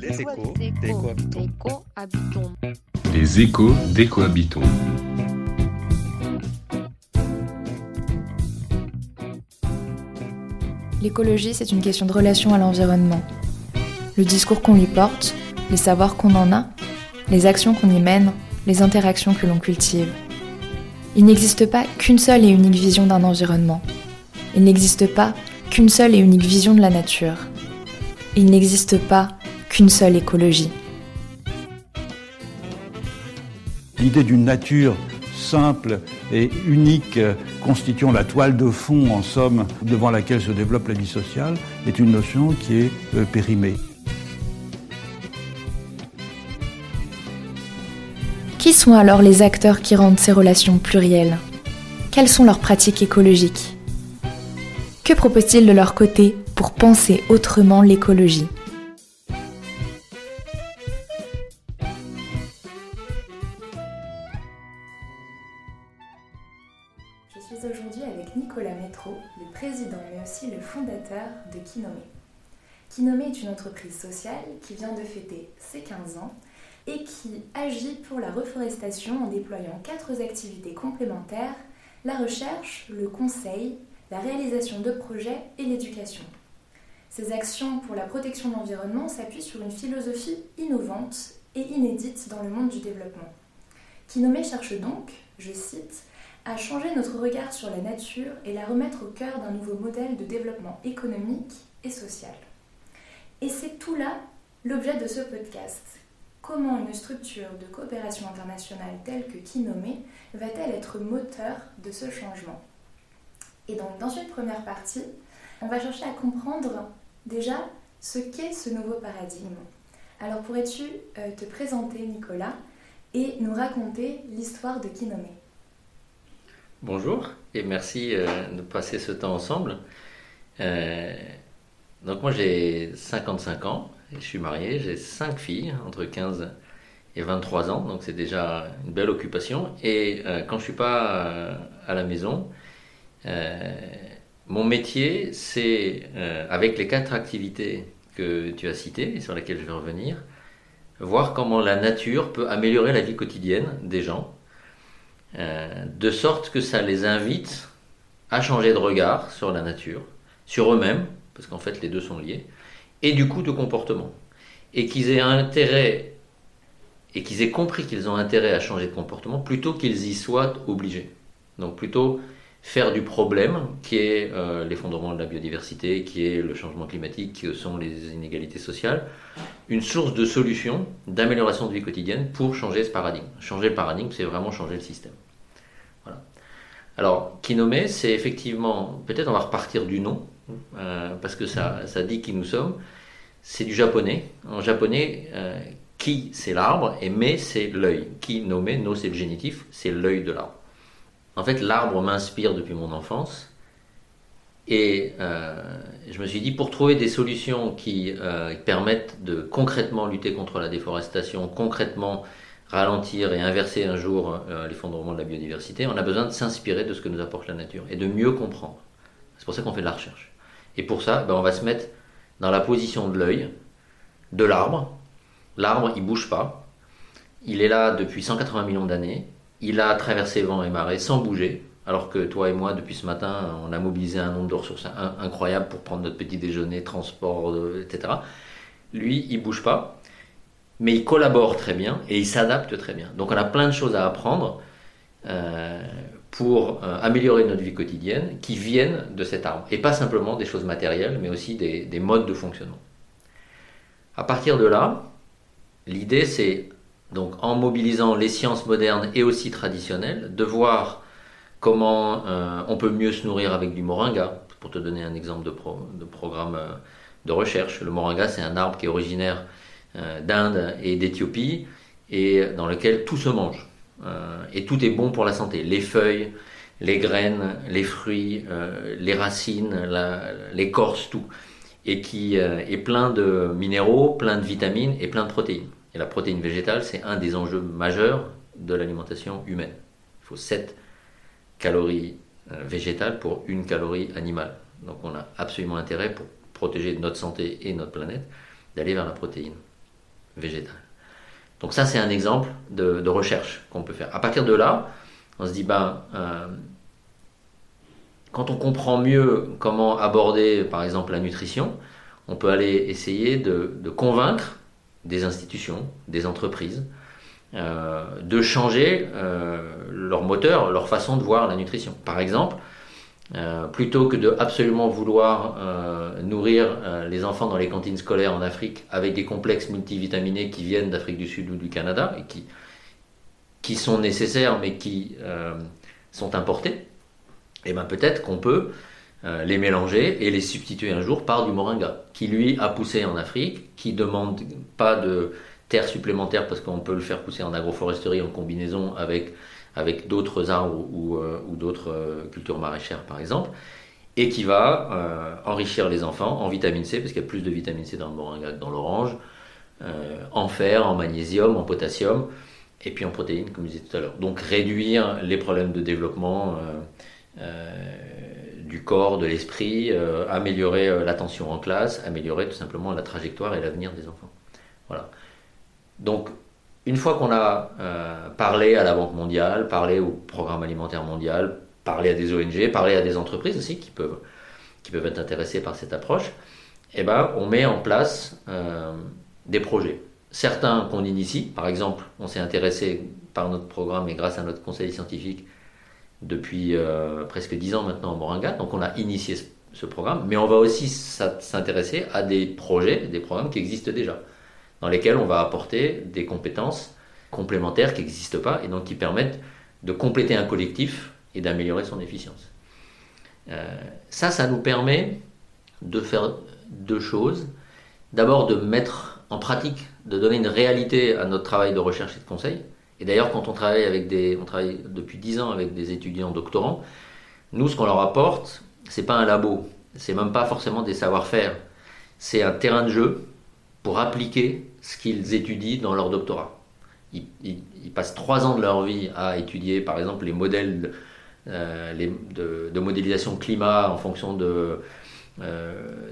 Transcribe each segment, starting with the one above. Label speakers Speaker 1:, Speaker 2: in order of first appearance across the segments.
Speaker 1: Les échos d'écohabitons.
Speaker 2: Les échos d'écohabitons.
Speaker 3: L'écologie, c'est une question de relation à l'environnement. Le discours qu'on lui porte, les savoirs qu'on en a, les actions qu'on y mène, les interactions que l'on cultive. Il n'existe pas qu'une seule et unique vision d'un environnement. Il n'existe pas qu'une seule et unique vision de la nature. Il n'existe pas qu'une seule écologie.
Speaker 4: L'idée d'une nature simple et unique, constituant la toile de fond, en somme, devant laquelle se développe la vie sociale, est une notion qui est euh, périmée.
Speaker 3: Qui sont alors les acteurs qui rendent ces relations plurielles? Quelles sont leurs pratiques écologiques? Que proposent-ils de leur côté pour penser autrement l'écologie? Kinomé. Kinomé est une entreprise sociale qui vient de fêter ses 15 ans et qui agit pour la reforestation en déployant quatre activités complémentaires, la recherche, le conseil, la réalisation de projets et l'éducation. Ces actions pour la protection de l'environnement s'appuient sur une philosophie innovante et inédite dans le monde du développement. Kinomé cherche donc, je cite, à changer notre regard sur la nature et la remettre au cœur d'un nouveau modèle de développement économique et social. Et c'est tout là l'objet de ce podcast. Comment une structure de coopération internationale telle que Kinomé va-t-elle être moteur de ce changement? Et donc dans une première partie, on va chercher à comprendre déjà ce qu'est ce nouveau paradigme. Alors pourrais-tu euh, te présenter Nicolas et nous raconter l'histoire de Kinomé
Speaker 5: Bonjour et merci euh, de passer ce temps ensemble. Euh, donc moi j'ai 55 ans, je suis marié, j'ai 5 filles entre 15 et 23 ans, donc c'est déjà une belle occupation. Et euh, quand je suis pas à la maison, mon métier c'est, avec les quatre activités que tu as citées et sur lesquelles je vais revenir, voir comment la nature peut améliorer la vie quotidienne des gens euh, de sorte que ça les invite à changer de regard sur la nature, sur eux-mêmes, parce qu'en fait les deux sont liés, et du coup de comportement. Et qu'ils aient intérêt, et qu'ils aient compris qu'ils ont intérêt à changer de comportement plutôt qu'ils y soient obligés. Donc plutôt faire du problème, qui est euh, l'effondrement de la biodiversité, qui est le changement climatique, qui sont les inégalités sociales, une source de solution, d'amélioration de vie quotidienne pour changer ce paradigme. Changer le paradigme, c'est vraiment changer le système. Alors, Kinome, c'est effectivement, peut-être on va repartir du nom, euh, parce que ça, ça dit qui nous sommes. C'est du japonais. En japonais, euh, ki c'est l'arbre et me c'est l'œil. Ki nommé, no c'est le génitif, c'est l'œil de l'arbre. En fait, l'arbre m'inspire depuis mon enfance. Et euh, je me suis dit, pour trouver des solutions qui euh, permettent de concrètement lutter contre la déforestation, concrètement ralentir et inverser un jour euh, l'effondrement de la biodiversité, on a besoin de s'inspirer de ce que nous apporte la nature et de mieux comprendre. C'est pour ça qu'on fait de la recherche. Et pour ça, ben, on va se mettre dans la position de l'œil de l'arbre. L'arbre, il bouge pas. Il est là depuis 180 millions d'années. Il a traversé vent et marée sans bouger, alors que toi et moi, depuis ce matin, on a mobilisé un nombre de ressources incroyable pour prendre notre petit déjeuner, transport, etc. Lui, il bouge pas, mais il collabore très bien et il s'adapte très bien. Donc on a plein de choses à apprendre euh, pour euh, améliorer notre vie quotidienne qui viennent de cet arbre. Et pas simplement des choses matérielles, mais aussi des, des modes de fonctionnement. À partir de là, l'idée c'est donc en mobilisant les sciences modernes et aussi traditionnelles, de voir comment euh, on peut mieux se nourrir avec du moringa. Pour te donner un exemple de, programme de recherche, le moringa c'est un arbre qui est originaire d'Inde et d'Éthiopie et dans lequel tout se mange. et tout est bon pour la santé. Les feuilles, les graines, les fruits, les racines, l'écorce, tout. Et qui est plein de minéraux, plein de vitamines et plein de protéines. Et la protéine végétale, c'est un des enjeux majeurs de l'alimentation humaine. Il faut 7 calories euh, végétales pour une calorie animale. Donc on a absolument intérêt pour protéger notre santé et notre planète d'aller vers la protéine. Donc ça, c'est un exemple de, recherche qu'on peut faire. À partir de là, on se dit, ben, euh, quand on comprend mieux comment aborder, par exemple, la nutrition, on peut aller essayer de, convaincre des institutions, des entreprises, euh, de changer euh, leur moteur, leur façon de voir la nutrition. Par exemple, euh, plutôt que de absolument vouloir nourrir les enfants dans les cantines scolaires en Afrique avec des complexes multivitaminés qui viennent d'Afrique du Sud ou du Canada et qui, qui sont nécessaires mais qui sont importés, et eh ben peut-être qu'on peut euh, les mélanger et les substituer un jour par du moringa, qui lui a poussé en Afrique, qui demande pas de terre supplémentaire parce qu'on peut le faire pousser en agroforesterie en combinaison avec, avec d'autres arbres ou, euh, d'autres euh, cultures maraîchères par exemple, et qui va enrichir les enfants en vitamine C, parce qu'il y a plus de vitamine C dans le moringa que dans l'orange, en fer, en magnésium, en potassium, et puis en protéines, comme je disais tout à l'heure. Donc réduire les problèmes de développement du corps, de l'esprit, euh, améliorer euh, l'attention en classe, améliorer tout simplement la trajectoire et l'avenir des enfants. Voilà. Donc, une fois qu'on a euh, parlé à la Banque mondiale, parlé au Programme alimentaire mondial, parlé à des ONG, parlé à des entreprises aussi qui peuvent, être intéressées par cette approche, eh ben, on met en place des projets. Certains qu'on initie, par exemple, on s'est intéressé par notre programme et grâce à notre conseil scientifique depuis euh, presque dix ans maintenant au Moringa. Donc on a initié ce, programme, mais on va aussi s'intéresser à des projets, des programmes qui existent déjà, dans lesquels on va apporter des compétences complémentaires qui n'existent pas et donc qui permettent de compléter un collectif et d'améliorer son efficience. Euh, ça, ça nous permet de faire deux choses. D'abord de mettre en pratique, de donner une réalité à notre travail de recherche et de conseil, et d'ailleurs, quand on travaille avec des, on travaille depuis 10 ans avec des étudiants doctorants, nous, ce qu'on leur apporte, c'est pas un labo, c'est même pas forcément des savoir-faire, c'est un terrain de jeu pour appliquer ce qu'ils étudient dans leur doctorat. Ils, passent trois ans de leur vie à étudier, par exemple, les modèles euh, de, modélisation climat en fonction euh,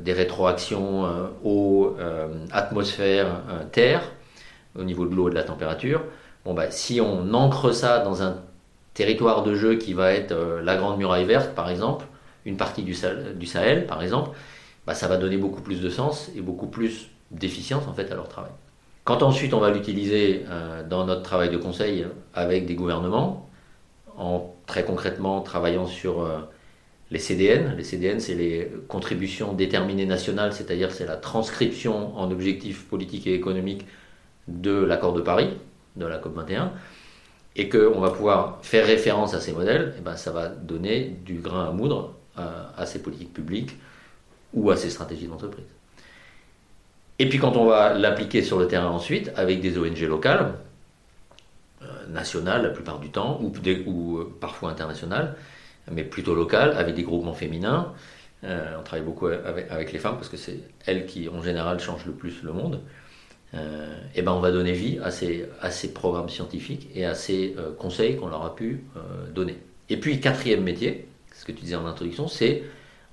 Speaker 5: des rétroactions euh, eau, atmosphère, terre, au niveau de l'eau et de la température. Bon, bah, si on ancre ça dans un territoire de jeu qui va être euh, la Grande Muraille Verte, par exemple, une partie du, Sahel, par exemple, bah, ça va donner beaucoup plus de sens et beaucoup plus d'efficience en fait à leur travail. Quand ensuite on va l'utiliser euh, dans notre travail de conseil avec des gouvernements, en très concrètement travaillant sur euh, les CDN. Les CDN, c'est les contributions déterminées nationales, c'est-à-dire c'est la transcription en objectifs politiques et économiques de l'accord de Paris, de la COP21, et qu'on va pouvoir faire référence à ces modèles, eh ben ça va donner du grain à moudre à, ces politiques publiques ou à ces stratégies d'entreprise. Et puis quand on va l'appliquer sur le terrain ensuite, avec des ONG locales, euh, nationales la plupart du temps, ou, euh, parfois internationales, mais plutôt locales, avec des groupements féminins, euh, on travaille beaucoup avec, les femmes parce que c'est elles qui en général changent le plus le monde et eh ben on va donner vie à ces, à ces programmes scientifiques et à ces conseils qu'on leur a pu donner. Et puis, quatrième métier, ce que tu disais en introduction, c'est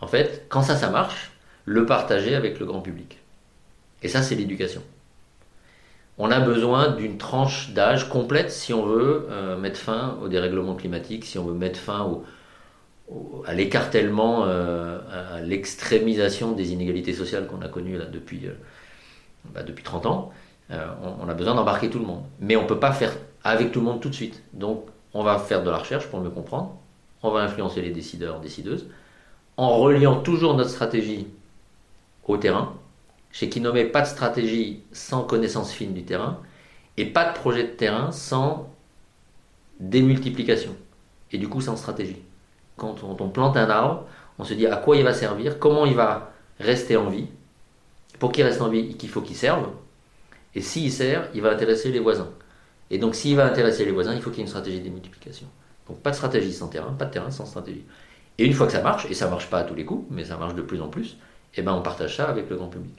Speaker 5: en fait, quand ça, ça marche, le partager avec le grand public. Et ça, c'est l'éducation. On a besoin d'une tranche d'âge complète si on veut mettre fin au dérèglement climatique, si on veut mettre fin à l'écartèlement, à l'extrémisation des inégalités sociales qu'on a connues depuis bah, depuis 30 ans, euh, on, a besoin d'embarquer tout le monde. Mais on ne peut pas faire avec tout le monde tout de suite. Donc on va faire de la recherche pour mieux comprendre, on va influencer les décideurs, décideuses, en reliant toujours notre stratégie au terrain. Chez Kinome, pas de stratégie sans connaissance fine du terrain, et pas de projet de terrain sans démultiplication, et du coup sans stratégie. Quand on plante un arbre, on se dit à quoi il va servir, comment il va rester en vie, pour qu'il reste en vie, il faut qu'il serve. Et s'il sert, il va intéresser les voisins. Et donc s'il va intéresser les voisins, il faut qu'il y ait une stratégie de multiplication. Donc pas de stratégie sans terrain, pas de terrain sans stratégie. Et une fois que ça marche, et ça marche pas à tous les coups, mais ça marche de plus en plus, et eh ben on partage ça avec le grand public.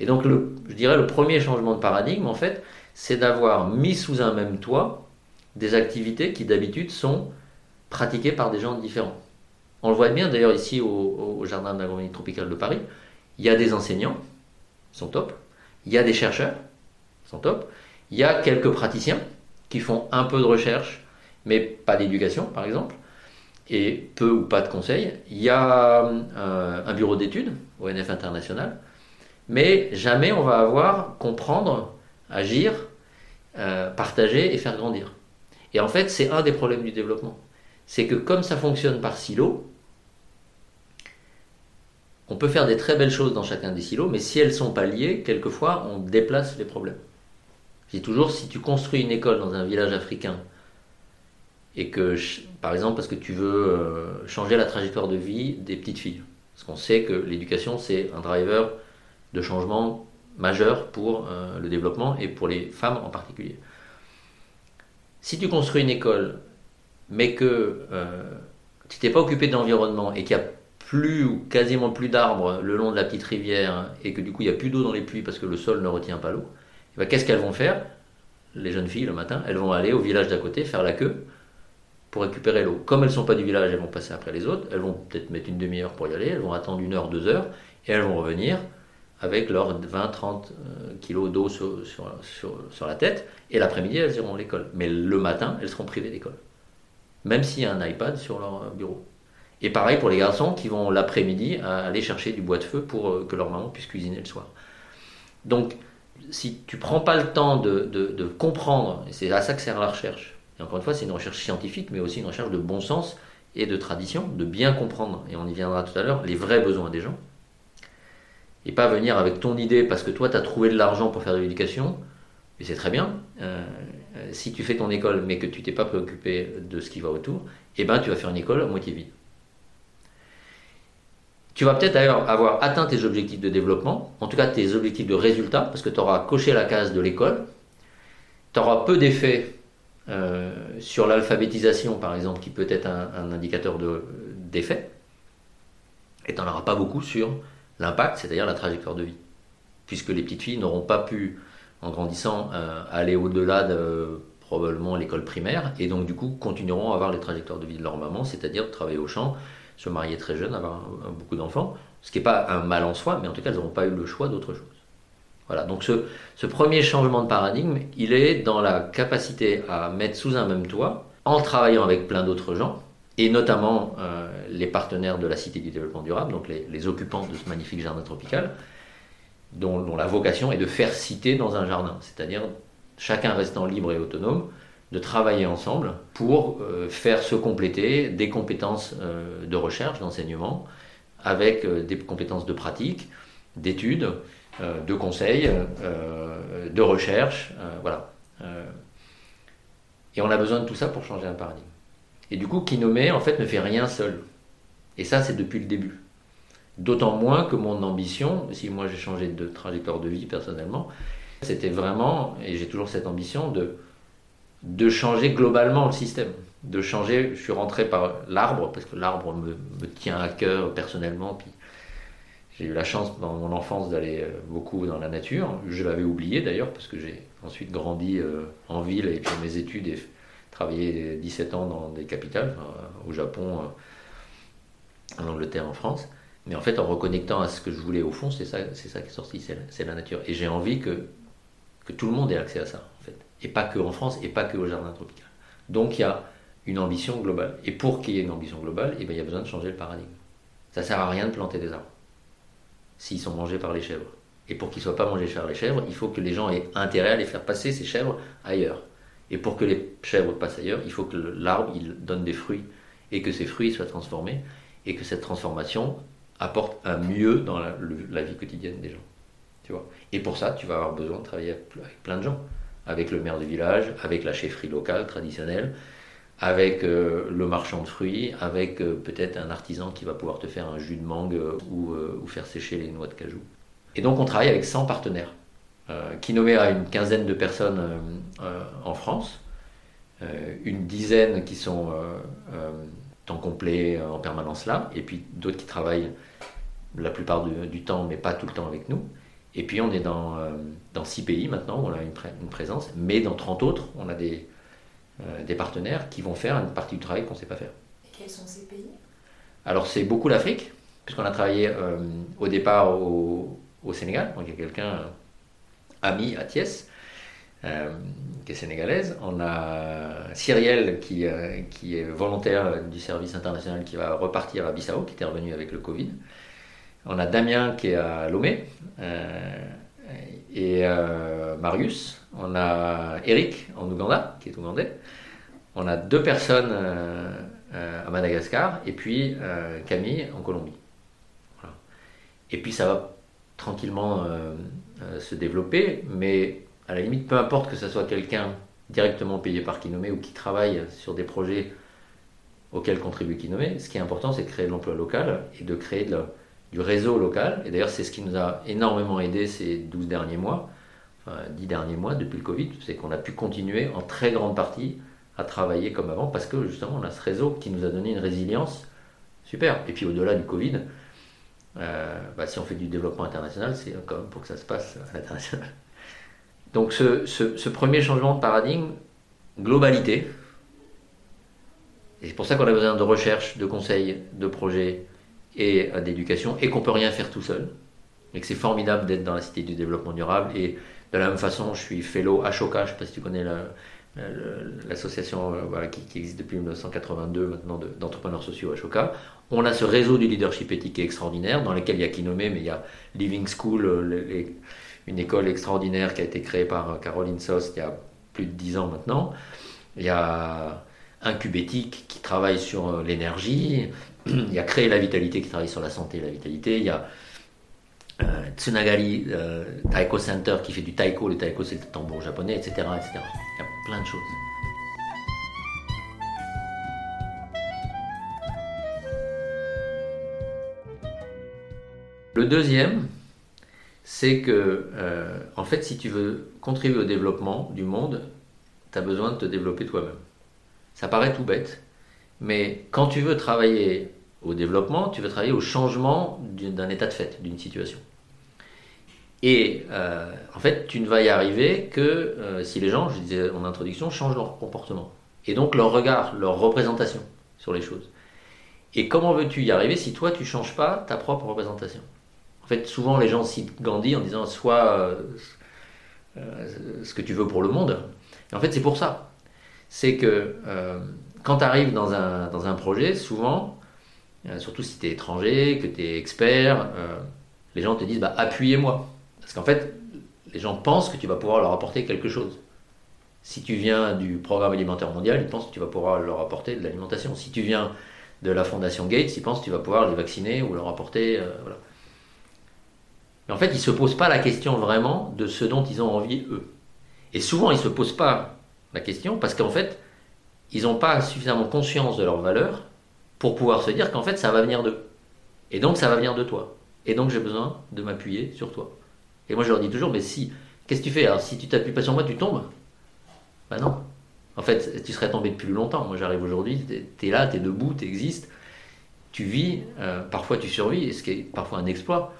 Speaker 5: Et donc le, je dirais le premier changement de paradigme, en fait, c'est d'avoir mis sous un même toit des activités qui d'habitude sont pratiquées par des gens différents. On le voit bien d'ailleurs ici au, Jardin d'agronomie tropicale de Paris, il y a des enseignants sont top. Il y a des chercheurs sont top. Il y a quelques praticiens qui font un peu de recherche, mais pas d'éducation, par exemple, et peu ou pas de conseils. Il y a euh, un bureau d'études, ONF International, mais jamais on va avoir comprendre, agir, euh, partager et faire grandir. Et en fait, c'est un des problèmes du développement. C'est que comme ça fonctionne par silos, on peut faire des très belles choses dans chacun des silos, mais si elles ne sont pas liées, quelquefois, on déplace les problèmes. Je dis toujours, si tu construis une école dans un village africain, et que, par exemple, parce que tu veux euh, changer la trajectoire de vie des petites filles, parce qu'on sait que l'éducation, c'est un driver de changement majeur pour euh, le développement et pour les femmes en particulier. Si tu construis une école, mais que euh, tu t'es pas occupé de l'environnement et qu'il y a plus ou quasiment plus d'arbres le long de la petite rivière et que du coup il n'y a plus d'eau dans les pluies parce que le sol ne retient pas l'eau, eh ben, qu'est-ce qu'elles vont faire? Les jeunes filles le matin, elles vont aller au village d'à côté faire la queue pour récupérer l'eau. Comme elles ne sont pas du village, elles vont passer après les autres, elles vont peut-être mettre une demi-heure pour y aller, elles vont attendre une heure, deux heures, et elles vont revenir avec leurs 20-30 euh, kilos d'eau sur, la tête, et l'après-midi, elles iront à l'école. Mais le matin, elles seront privées d'école. Même s'il y a un iPad sur leur bureau. Et pareil pour les garçons qui vont l'après-midi aller chercher du bois de feu pour euh, que leur maman puisse cuisiner le soir. Donc, si tu prends pas le temps de, de, comprendre, et c'est à ça que sert la recherche, et encore une fois, c'est une recherche scientifique, mais aussi une recherche de bon sens et de tradition, de bien comprendre, et on y viendra tout à l'heure, les vrais besoins des gens. Et pas venir avec ton idée parce que toi, tu as trouvé de l'argent pour faire de l'éducation, et c'est très bien. Euh, euh, si tu fais ton école, mais que tu t'es pas préoccupé de ce qui va autour, eh ben, tu vas faire une école à moitié vide. Tu vas peut-être d'ailleurs avoir atteint tes objectifs de développement, en tout cas tes objectifs de résultat, parce que tu auras coché la case de l'école. Tu auras peu d'effets euh, sur l'alphabétisation, par exemple, qui peut être un, indicateur d'effet. et tu n'en auras pas beaucoup sur l'impact, c'est-à-dire la trajectoire de vie. Puisque les petites filles n'auront pas pu, en grandissant, euh, aller au-delà de probablement l'école primaire, et donc du coup continueront à avoir les trajectoires de vie de leur maman, c'est-à-dire travailler au champ, se marier très jeune, avoir beaucoup d'enfants, ce qui n'est pas un mal en soi, mais en tout cas, elles n'auront pas eu le choix d'autre chose. Voilà, donc ce, premier changement de paradigme, il est dans la capacité à mettre sous un même toit, en travaillant avec plein d'autres gens, et notamment euh, les partenaires de la Cité du développement durable, donc les, occupants de ce magnifique jardin tropical, dont, la vocation est de faire cité dans un jardin, c'est-à-dire chacun restant libre et autonome, de travailler ensemble pour euh, faire se compléter des compétences euh, de recherche, d'enseignement, avec des compétences de pratique, d'études, de conseil, de recherche, voilà. et on a besoin de tout ça pour changer un paradigme. Et du coup, Kinome, en fait, ne fait rien seul. Et ça, c'est depuis le début. D'autant moins que mon ambition, si moi j'ai changé de trajectoire de vie personnellement, c'était vraiment, et j'ai toujours cette ambition, de de changer globalement le système. De changer, je suis rentré par l'arbre, parce que l'arbre me, tient à cœur personnellement. J'ai eu la chance dans mon enfance d'aller euh, beaucoup dans la nature. Je l'avais oublié d'ailleurs, parce que j'ai ensuite grandi euh, en ville et puis mes études et travaillé 17 ans dans des capitales, au Japon, euh, en Angleterre, en France. Mais en fait, en reconnectant à ce que je voulais au fond, c'est ça, c'est ça qui est sorti, c'est la, nature. Et j'ai envie que, tout le monde ait accès à ça, en fait et pas que en France, et pas que au jardin tropical. Donc il y a une ambition globale. Et pour qu'il y ait une ambition globale, eh bien, il y a besoin de changer le paradigme. Ça sert à rien de planter des arbres s'ils sont mangés par les chèvres. Et pour qu'ils ne soient pas mangés par les chèvres, il faut que les gens aient intérêt à les faire passer ces chèvres ailleurs. Et pour que les chèvres passent ailleurs, il faut que l'arbre il donne des fruits et que ces fruits soient transformés et que cette transformation apporte un mieux dans la, vie quotidienne des gens. Tu vois et pour ça, tu vas avoir besoin de travailler avec plein de gens avec le maire du village, avec la chefferie locale traditionnelle, avec euh, le marchand de fruits, avec euh, peut-être un artisan qui va pouvoir te faire un jus de mangue euh, ou, faire sécher les noix de cajou. Et donc on travaille avec 100 partenaires. Kinome a une quinzaine de personnes en France, une dizaine qui sont temps complet en permanence là, et puis d'autres qui travaillent la plupart du temps, mais pas tout le temps avec nous. Et puis on est dans, euh, dans six pays maintenant, où on a une, une, présence, mais dans 30 autres, on a des, euh, des partenaires qui vont faire une partie du travail qu'on ne sait pas faire.
Speaker 3: Et quels sont ces pays?
Speaker 5: Alors c'est beaucoup l'Afrique, puisqu'on a travaillé euh, au départ au, au, Sénégal, donc il y a quelqu'un, ami à Thiès, qui est sénégalaise. On a Cyrielle, qui, qui est volontaire du service international, qui va repartir à Bissau, qui était revenu avec le Covid. On a Damien, qui est à Lomé. et Marius. On a Eric, en Ouganda, qui est ougandais. On a deux personnes à Madagascar. Et puis Camille, en Colombie. Et puis ça va tranquillement euh, euh, se développer, mais à la limite, peu importe que ce soit quelqu'un directement payé par Kinomé ou qui travaille sur des projets auxquels contribue Kinomé, ce qui est important, c'est de créer de l'emploi local et de créer du réseau local. Et d'ailleurs, c'est ce qui nous a énormément aidé ces 12 derniers mois, enfin 10 derniers mois depuis le Covid, c'est qu'on a pu continuer en très grande partie à travailler comme avant parce que justement, on a ce réseau qui nous a donné une résilience super. Et puis au-delà du Covid, euh, bah, si on fait du développement international, c'est quand même pour que ça se passe à l'international. Donc ce, premier changement de paradigme, globalité, et c'est pour ça qu'on a besoin de recherche, de conseils, de projets et euh, d'éducation, et qu'on peut rien faire tout seul, et que c'est formidable d'être dans la cité du développement durable. Et de la même façon, je suis fellow Ashoka, je ne sais pas si tu connais l'association euh, qui, qui, existe depuis 1982 maintenant d'entrepreneurs sociaux Ashoka. On a ce réseau du leadership éthique extraordinaire dans lequel il y a Kinome, mais il y a Living School, euh, une école extraordinaire qui a été créée par euh, Caroline Sost il y a plus de dix ans maintenant. Il y a Incubétique qui travaille sur euh, l'énergie. Il y a Créer la vitalité qui travaille sur la santé et la vitalité. Il y a Tsunagari Taiko Center qui fait du taiko. Le taiko c'est le tambour japonais, etc., etc. Il y a plein de choses. Le deuxième, c'est que, euh, en fait, si tu veux contribuer au développement du monde, tu as besoin de te développer toi-même. Ça paraît tout bête, mais quand tu veux travailler au développement, tu veux travailler au changement d'un état de fait, d'une situation. Et euh, en fait, tu ne vas y arriver que euh, si les gens, je disais en introduction, changent leur comportement. Et donc leur regard, leur représentation sur les choses. Et comment veux-tu y arriver si toi, tu ne changes pas ta propre représentation? Fait, souvent les gens citent Gandhi en disant soit euh, euh, ce que tu veux pour le monde. En fait, c'est pour ça. C'est que euh, quand tu arrives dans un, dans un projet, souvent, surtout si tu es étranger, que tu es expert, les gens te disent bah, appuyez-moi. Parce qu'en fait, les gens pensent que tu vas pouvoir leur apporter quelque chose. Si tu viens du programme alimentaire mondial, ils pensent que tu vas pouvoir leur apporter de l'alimentation. Si tu viens de la fondation Gates, ils pensent que tu vas pouvoir les vacciner ou leur apporter. voilà en fait, ils ne se posent pas la question vraiment de ce dont ils ont envie, eux. Et souvent, ils ne se posent pas la question parce qu'en fait, ils n'ont pas suffisamment conscience de leur valeur pour pouvoir se dire qu'en fait, ça va venir d'eux. Et donc, ça va venir de toi. Et donc, j'ai besoin de m'appuyer sur toi. Et moi, je leur dis toujours, mais si, qu'est-ce que tu fais? Alors, si tu t'appuies pas sur moi, tu tombes Ben non. En fait, tu serais tombé depuis longtemps. Moi, j'arrive aujourd'hui, tu es là, tu es debout, tu existes, tu vis, euh, parfois tu survis, ce qui est parfois un exploit.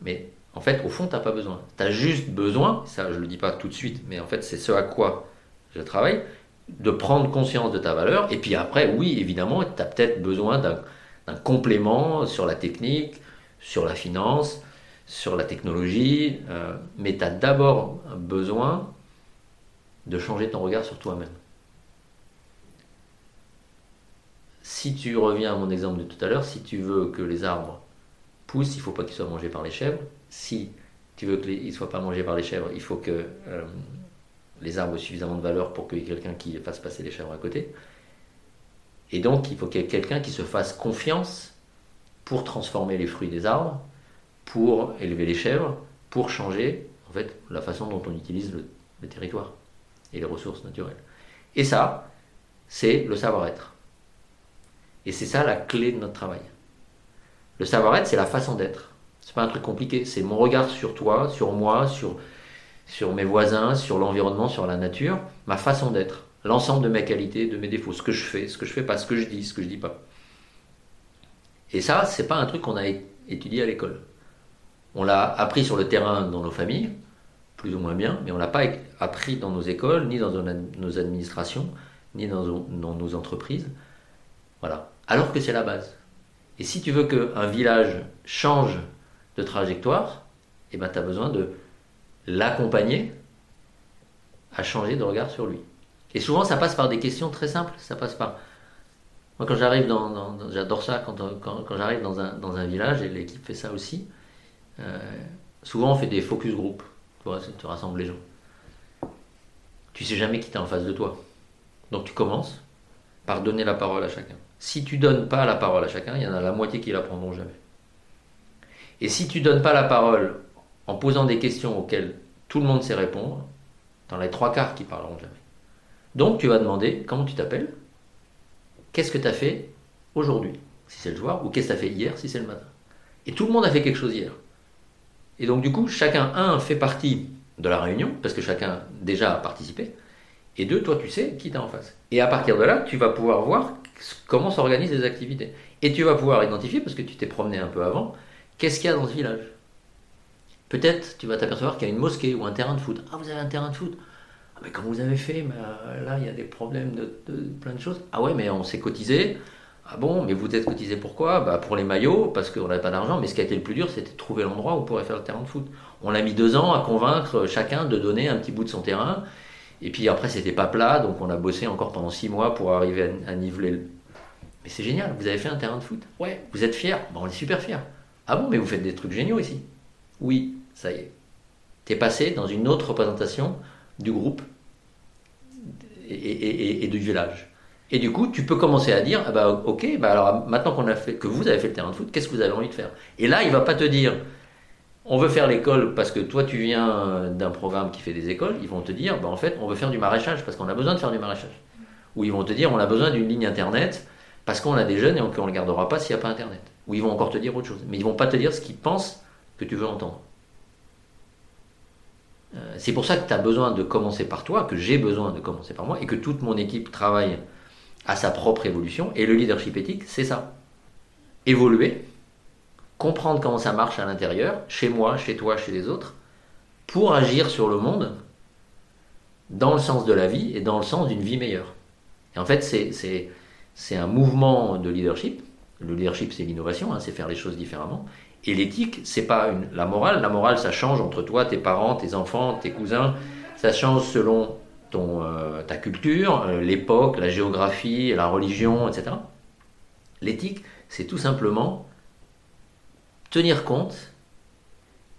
Speaker 5: Mais en fait, au fond, tu n'as pas besoin. Tu as juste besoin, ça je ne le dis pas tout de suite, mais en fait, c'est ce à quoi je travaille, de prendre conscience de ta valeur. Et puis après, oui, évidemment, tu as peut-être besoin d'un complément sur la technique, sur la finance, sur la technologie, euh, mais tu as d'abord besoin de changer ton regard sur toi-même. Si tu reviens à mon exemple de tout à l'heure, si tu veux que les arbres poussent, il ne faut pas qu'ils soient mangés par les chèvres si tu veux qu'ils ne soient pas mangés par les chèvres, il faut que euh, les arbres aient suffisamment de valeur pour qu'il y ait quelqu'un qui fasse passer les chèvres à côté. Et donc, il faut qu'il y ait quelqu'un qui se fasse confiance pour transformer les fruits des arbres, pour élever les chèvres, pour changer en fait la façon dont on utilise le, le territoire et les ressources naturelles. Et ça, c'est le savoir-être. Et c'est ça la clé de notre travail. Le savoir-être, c'est la façon d'être. C'est pas un truc compliqué. C'est mon regard sur toi, sur moi, sur, sur mes voisins, sur l'environnement, sur la nature, ma façon d'être, l'ensemble de mes qualités, de mes défauts, ce que je fais, ce que je fais pas, ce que je dis, ce que je dis pas. Et ça, c'est pas un truc qu'on a étudié à l'école. On l'a appris sur le terrain dans nos familles, plus ou moins bien, mais on l'a pas appris dans nos écoles, ni dans nos administrations, ni dans nos entreprises. Voilà. Alors que c'est la base. Et si tu veux qu'un village change de trajectoire, et eh ben, tu as besoin de l'accompagner à changer de regard sur lui. Et souvent, ça passe par des questions très simples. Ça passe par. Moi, quand j'arrive dans. J'adore ça, quand, j'arrive dans un, village, et l'équipe fait ça aussi, euh, souvent on fait des focus group. Tu vois, rassembles les gens. Tu sais jamais qui t'es en face de toi. Donc tu commences par donner la parole à chacun. Si tu donnes pas la parole à chacun, il y en a la moitié qui la prendront jamais. Et si tu donnes pas la parole en posant des questions auxquelles tout le monde sait répondre, dans les trois quarts qui parleront jamais. Donc tu vas demander comment tu t'appelles, qu'est-ce que tu as fait aujourd'hui, si c'est le soir, ou qu'est-ce que tu as fait hier, si c'est le matin? Et tout le monde a fait quelque chose hier. Et donc du coup, chacun, un, fait partie de la réunion, parce que chacun déjà a participé, et deux, toi tu sais qui t'as en face. Et à partir de là, tu vas pouvoir voir comment s'organisent les activités. Et tu vas pouvoir identifier, parce que tu t'es promené un peu avant, qu'est-ce qu'il y a dans ce village? Peut-être tu vas t'apercevoir qu'il y a une mosquée ou un terrain de foot. Ah, vous avez un terrain de foot? Ah, mais comment vous avez fait euh, Là, il y a des problèmes de, plein de choses. Ah ouais, mais on s'est cotisé. Ah bon, mais vous êtes cotisé pourquoi? Bah Pour les maillots, parce qu'on n'avait pas d'argent. Mais ce qui a été le plus dur, c'était de trouver l'endroit où on pourrait faire le terrain de foot. On a mis deux ans à convaincre chacun de donner un petit bout de son terrain. Et puis après, c'était pas plat, donc on a bossé encore pendant six mois pour arriver à, niveler. Mais c'est génial, vous avez fait un terrain de foot? Ouais. Vous êtes fiers bon, On est super fiers. Ah bon, mais vous faites des trucs géniaux ici Oui, ça y est. Tu es passé dans une autre représentation du groupe et, du village. Et du coup, tu peux commencer à dire, ah bah, ok, bah alors maintenant qu'on a fait, que vous avez fait le terrain de foot, qu'est-ce que vous avez envie de faire? Et là, il va pas te dire, on veut faire l'école parce que toi tu viens d'un programme qui fait des écoles, ils vont te dire, bah, en fait, on veut faire du maraîchage parce qu'on a besoin de faire du maraîchage. Ou ils vont te dire, on a besoin d'une ligne internet parce qu'on a des jeunes et qu'on ne le gardera pas s'il n'y a pas internet. Ou ils vont encore te dire autre chose. Mais ils vont pas te dire ce qu'ils pensent que tu veux entendre. Euh, c'est pour ça que tu as besoin de commencer par toi, que j'ai besoin de commencer par moi, et que toute mon équipe travaille à sa propre évolution. Et le leadership éthique, c'est ça. Évoluer, comprendre comment ça marche à l'intérieur, chez moi, chez toi, chez les autres, pour agir sur le monde dans le sens de la vie et dans le sens d'une vie meilleure. Et en fait, c'est un mouvement de leadership. Le leadership, c'est l'innovation, hein, c'est faire les choses différemment. Et l'éthique, c'est pas la morale. La morale, ça change entre toi, tes parents, tes enfants, tes cousins. Ça change selon ton, euh, ta culture, euh, l'époque, la géographie, la religion, etc. L'éthique, c'est tout simplement tenir compte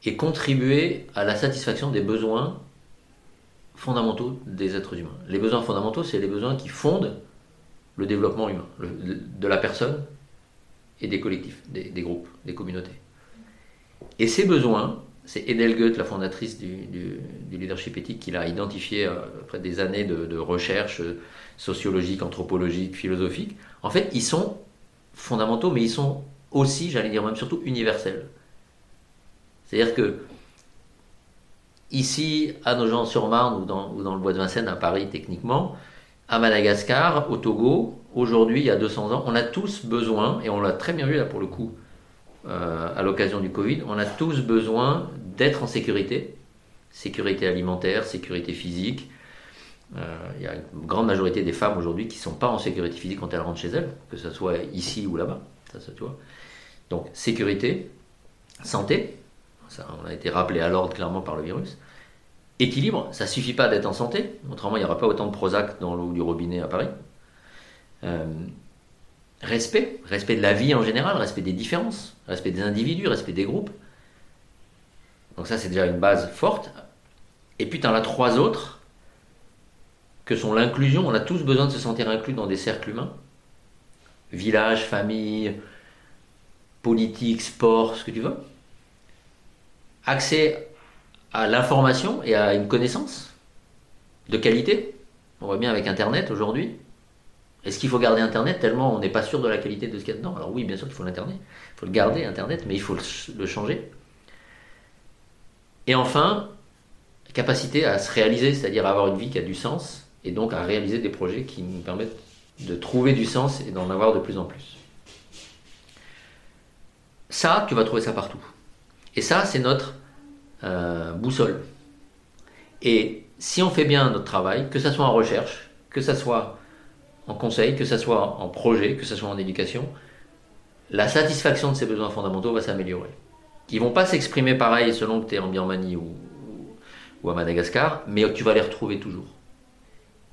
Speaker 5: et contribuer à la satisfaction des besoins fondamentaux des êtres humains. Les besoins fondamentaux, c'est les besoins qui fondent le développement humain, de la personne et des collectifs, des groupes, des communautés. Et ces besoins, c'est Edelgoet, la fondatrice du, leadership éthique, qui l'a identifié euh, après des années de, recherche sociologique, anthropologique, philosophique. En fait, ils sont fondamentaux, mais ils sont aussi, j'allais dire même surtout, universels. C'est-à-dire que ici, à Nogent-sur-Marne ou dans le bois de Vincennes, à Paris techniquement, à Madagascar, au Togo, aujourd'hui, il y a 200 ans, on a tous besoin, et on l'a très bien vu là pour le coup, euh, à l'occasion du Covid, on a tous besoin d'être en sécurité. Sécurité alimentaire, sécurité physique. Euh, il y a une grande majorité des femmes aujourd'hui qui ne sont pas en sécurité physique quand elles rentrent chez elles, que ce soit ici ou là-bas. Donc, sécurité, santé, ça, on a été rappelé à l'ordre clairement par le virus. Équilibre, ça suffit pas d'être en santé, autrement il n'y aura pas autant de Prozac dans l'eau du robinet à Paris. Euh, respect, respect de la vie en général, respect des différences, respect des individus, respect des groupes. Donc ça c'est déjà une base forte. Et puis tu en as trois autres que sont l'inclusion. On a tous besoin de se sentir inclus dans des cercles humains. Village, famille, politique, sport, ce que tu veux. Accès à l'information et à une connaissance de qualité. On voit bien avec Internet aujourd'hui. Est-ce qu'il faut garder Internet tellement on n'est pas sûr de la qualité de ce qu'il y a dedans? Alors oui, bien sûr qu'il faut l'Internet. Il faut le garder, Internet, mais il faut le changer. Et enfin, capacité à se réaliser, c'est-à-dire avoir une vie qui a du sens, et donc à réaliser des projets qui nous permettent de trouver du sens et d'en avoir de plus en plus. Ça, tu vas trouver ça partout. Et ça, c'est notre euh, boussole. Et si on fait bien notre travail, que ce soit en recherche, que ce soit en conseil, que ce soit en projet, que ce soit en éducation, la satisfaction de ces besoins fondamentaux va s'améliorer. Ils vont pas s'exprimer pareil selon que tu es en Birmanie ou, à Madagascar, mais tu vas les retrouver toujours.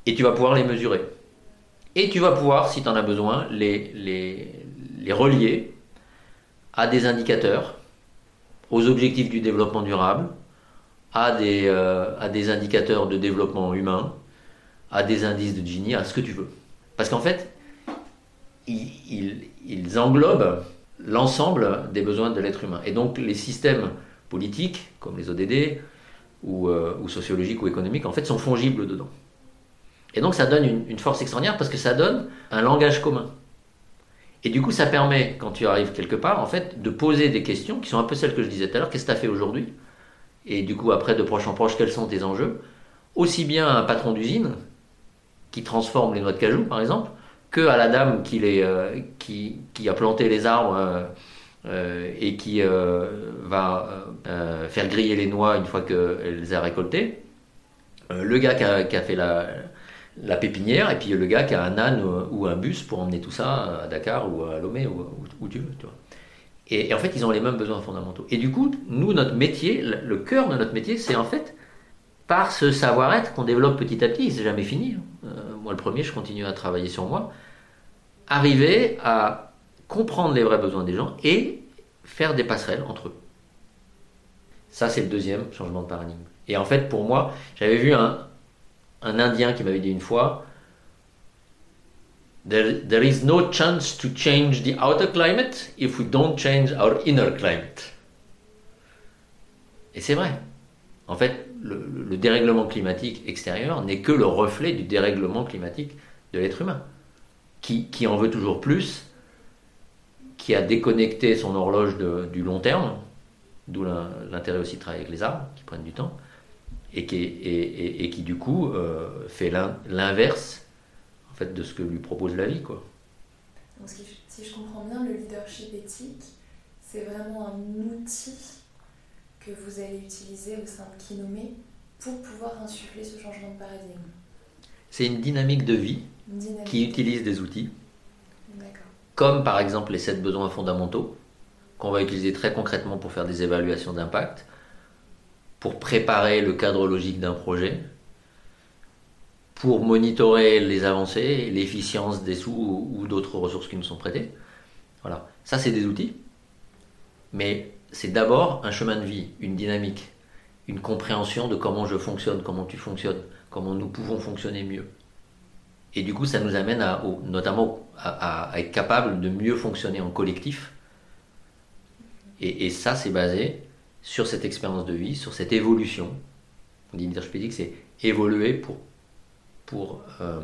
Speaker 5: Et tu vas pouvoir les mesurer. Et tu vas pouvoir, si tu en as besoin, les relier à des indicateurs, aux objectifs du développement durable, à des, euh, à des indicateurs de développement humain, à des indices de Gini, à ce que tu veux. Parce qu'en fait, ils, englobent l'ensemble des besoins de l'être humain. Et donc les systèmes politiques, comme les ODD, ou, euh, ou, sociologiques ou économiques, en fait, sont fongibles dedans. Et donc ça donne une, une, force extraordinaire parce que ça donne un langage commun. Et du coup, ça permet, quand tu arrives quelque part, en fait, de poser des questions qui sont un peu celles que je disais tout à l'heure. Qu'est-ce que tu as fait aujourd'hui? Et du coup, après, de proche en proche, quels sont tes enjeux? Aussi bien un patron d'usine qui transforme les noix de cajou, par exemple, que à la dame qui, les, euh, qui, qui, a planté les arbres euh, euh, et qui va faire griller les noix une fois qu'elle les a récoltées. le gars qui a, fait la, la, pépinière et puis le gars qui a un âne ou, un bus pour emmener tout ça à Dakar ou à Lomé ou où tu veux. Tu vois. Et, en fait, ils ont les mêmes besoins fondamentaux. Et du coup, nous, notre métier, le, cœur de notre métier, c'est en fait par ce savoir-être qu'on développe petit à petit, c'est jamais fini. Hein. Euh, moi, le premier, je continue à travailler sur moi, arriver à comprendre les vrais besoins des gens et faire des passerelles entre eux. Ça, c'est le deuxième changement de paradigme. Et en fait, pour moi, j'avais vu un, un Indien qui m'avait dit une fois, There, is no chance to change the outer climate if we don't change our inner climate. Et c'est vrai. En fait, le, dérèglement climatique extérieur n'est que le reflet du dérèglement climatique de l'être humain, qui, en veut toujours plus, qui a déconnecté son horloge du long terme, d'où l'intérêt aussi de travailler avec les arbres, qui prennent du temps, et qui, du coup euh, fait l'inverse de ce que lui propose la vie. Quoi.
Speaker 3: Si je comprends bien, le leadership éthique, c'est vraiment un outil que vous allez utiliser au sein de Kinome pour pouvoir insuffler ce changement de paradigme.
Speaker 5: C'est une dynamique de vie qui utilise des outils, comme par exemple les sept besoins fondamentaux, qu'on va utiliser très concrètement pour faire des évaluations d'impact, pour préparer le cadre logique d'un projet, pour monitorer les avancées, l'efficience des sous ou, d'autres ressources qui nous sont prêtées. Voilà, ça c'est des outils, mais c'est d'abord un chemin de vie, une dynamique, une compréhension de comment je fonctionne, comment tu fonctionnes, comment nous pouvons fonctionner mieux. Et du coup, ça nous amène à, notamment à, être capable de mieux fonctionner en collectif. Et, ça, c'est basé sur cette expérience de vie, sur cette évolution. On dit leadership c'est évoluer pour pour euh,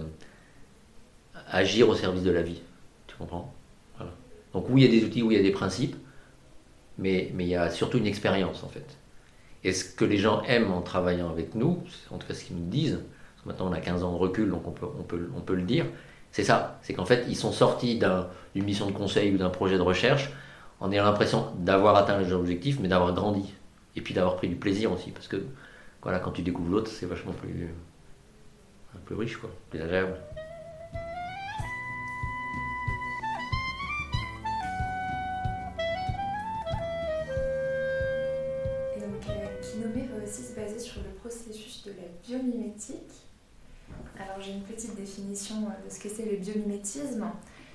Speaker 5: agir au service de la vie. Tu comprends? Donc oui, il y a des outils, oui, il y a des principes, mais, il y a surtout une expérience en fait. Et ce que les gens aiment en travaillant avec nous, en tout cas ce qu'ils nous disent, maintenant on a 15 ans de recul, donc on peut, on peut, on peut le dire, c'est ça, c'est qu'en fait ils sont sortis d'une mission de conseil ou d'un projet de recherche en ayant l'impression d'avoir atteint les objectifs, mais d'avoir grandi. Et puis d'avoir pris du plaisir aussi, parce que voilà, quand tu découvres l'autre, c'est vachement plus, peu riche, quoi, plus agréable.
Speaker 3: Se baser sur le processus de la biomimétique. Alors, j'ai une petite définition euh, de ce que c'est le biomimétisme.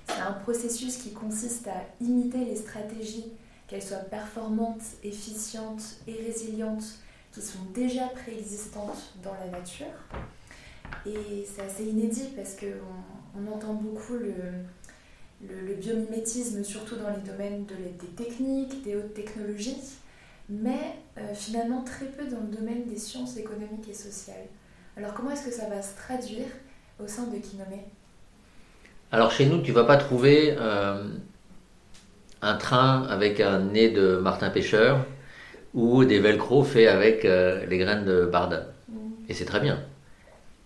Speaker 3: C'est un processus qui consiste à imiter les stratégies, qu'elles soient performantes, efficientes et résilientes, qui sont déjà préexistantes dans la nature et c'est assez inédit parce qu'on on entend beaucoup le, biomimétisme, surtout dans les domaines de, des techniques, des hautes technologies, mais euh, finalement très peu dans le domaine des sciences économiques et sociales. Alors comment est-ce que ça va se traduire au sein de Kinome?
Speaker 5: Alors chez nous, tu vas pas trouver euh, un train avec un nez de Martin Pêcheur ou des velcro faits avec euh, les graines de Bardin. Mm. Et c'est très bien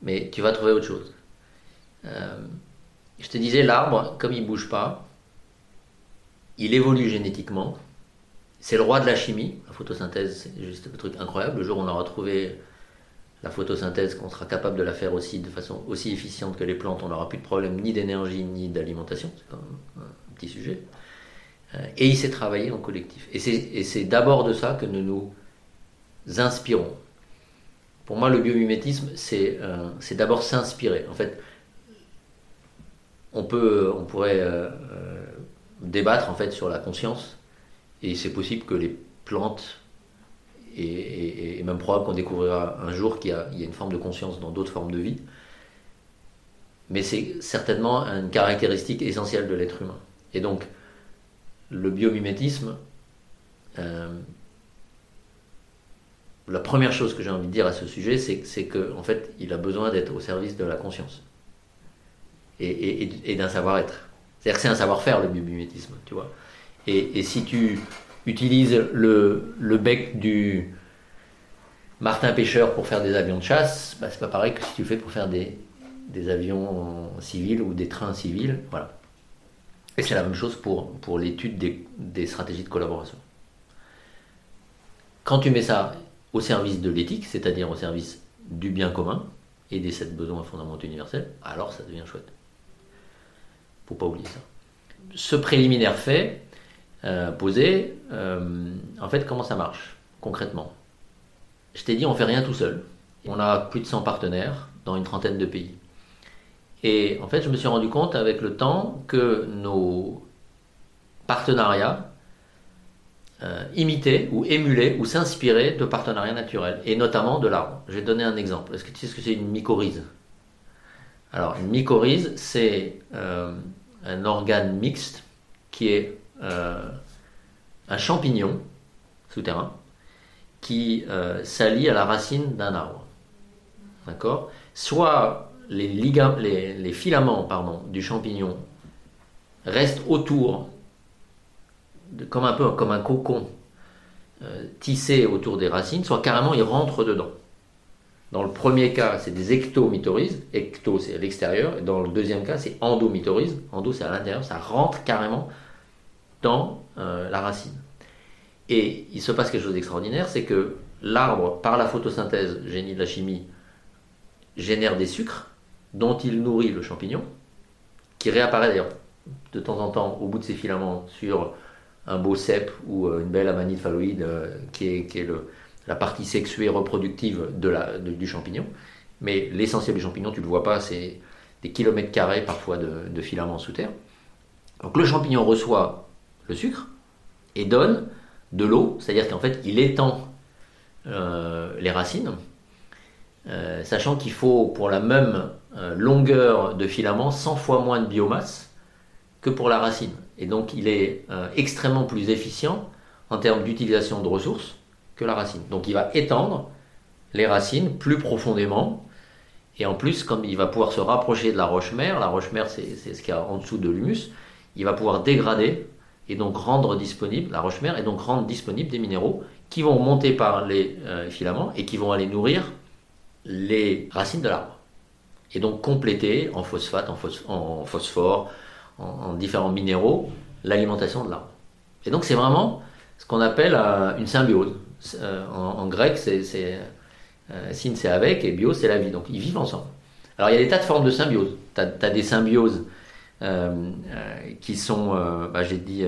Speaker 5: mais tu vas trouver autre chose. Je te disais, l'arbre, comme il ne bouge pas, il évolue génétiquement. C'est le roi de la chimie. La photosynthèse, c'est juste un truc incroyable. Le jour où on aura trouvé la photosynthèse, qu'on sera capable de la faire aussi de façon aussi efficiente que les plantes, on n'aura plus de problème ni d'énergie ni d'alimentation. C'est quand même un petit sujet. Euh, et il s'est travaillé en collectif. Et c'est d'abord de ça que nous nous inspirons. Pour moi, le biomimétisme, c'est euh, d'abord s'inspirer. En fait, on, peut, on pourrait euh, débattre en fait sur la conscience, et c'est possible que les plantes, et, et, même probable qu'on découvrira un jour qu'il y, a une forme de conscience dans d'autres formes de vie, mais c'est certainement une caractéristique essentielle de l'être humain. Et donc, le biomimétisme, la première chose que j'ai envie de dire à ce sujet, c'est qu'en en fait, il a besoin d'être au service de la conscience et, d'un savoir-être. C'est-à-dire que c'est un savoir-faire, le biomimétisme, tu vois. Et, si tu utilises le, bec du Martin Pêcheur pour faire des avions de chasse, bah, c'est pas pareil que si tu le fais pour faire des, avions civils ou des trains civils. Voilà. Et c'est la même chose pour, pour l'étude des, des stratégies de collaboration. Quand tu mets ça au service de l'éthique, c'est-à-dire au service du bien commun et des sept besoins fondamentaux universels, alors ça devient chouette. Faut pas oublier ça. Ce préliminaire fait, euh, posé, euh, en fait, comment ça marche concrètement? Je t'ai dit, on fait rien tout seul. On a plus de 100 partenaires dans une trentaine de pays. Et en fait, je me suis rendu compte avec le temps que nos partenariats euh, imiter ou émuler ou s'inspirer de partenariats naturels, et notamment de l'arbre. Je vais donner un exemple. Est-ce que tu sais ce que c'est une mycorhize? Alors, une mycorhize, c'est euh, un organe mixte qui est un champignon souterrain qui s'allie à la racine d'un arbre. D'accord? Soit les, filaments pardon, du champignon restent autour comme un peu comme un cocon euh, tissé autour des racines, soit carrément il rentre dedans. Dans le premier cas, c'est des ectomycorhizes. Ecto, c'est à l'extérieur. Et dans le deuxième cas, c'est endomycorhizes. Endo, c'est à l'intérieur. Ça rentre carrément dans euh, la racine. Et il se passe quelque chose d'extraordinaire, c'est que l'arbre, par la photosynthèse, génie de la chimie, génère des sucres dont il nourrit le champignon, qui réapparaît d'ailleurs de temps en temps au bout de ses filaments sur un beau cep ou euh, une belle amanite phalloïde euh, qui est, la partie sexuée reproductive du champignon. Mais l'essentiel du champignon, tu ne le vois pas, c'est des kilomètres carrés parfois de, filaments sous terre. Donc le champignon reçoit le sucre et donne de l'eau, c'est-à-dire qu'en fait il étend euh, les racines, sachant qu'il faut pour la même longueur de filament 100 fois moins de biomasse que pour la racine. Et donc il est euh, extrêmement plus efficient en termes d'utilisation de ressources que la racine. Donc il va étendre les racines plus profondément. Et en plus, comme il va pouvoir se rapprocher de la roche-mère, la roche-mère c'est ce qu'il y a en dessous de l'humus, il va pouvoir dégrader et donc rendre disponible la roche-mère et donc rendre disponible des minéraux qui vont monter par les euh, filaments et qui vont aller nourrir les racines de l'arbre. Et donc compléter en phosphate, en phosphore, en, différents minéraux l'alimentation de l'arbre. Et donc c'est vraiment ce qu'on appelle euh, une symbiose. Euh, en, grec, c'est, sin c'est avec et bio c'est la vie. Donc ils vivent ensemble. Alors il y a des tas de formes de symbiose. Tu as, des symbioses qui sont, bah, j'ai dit,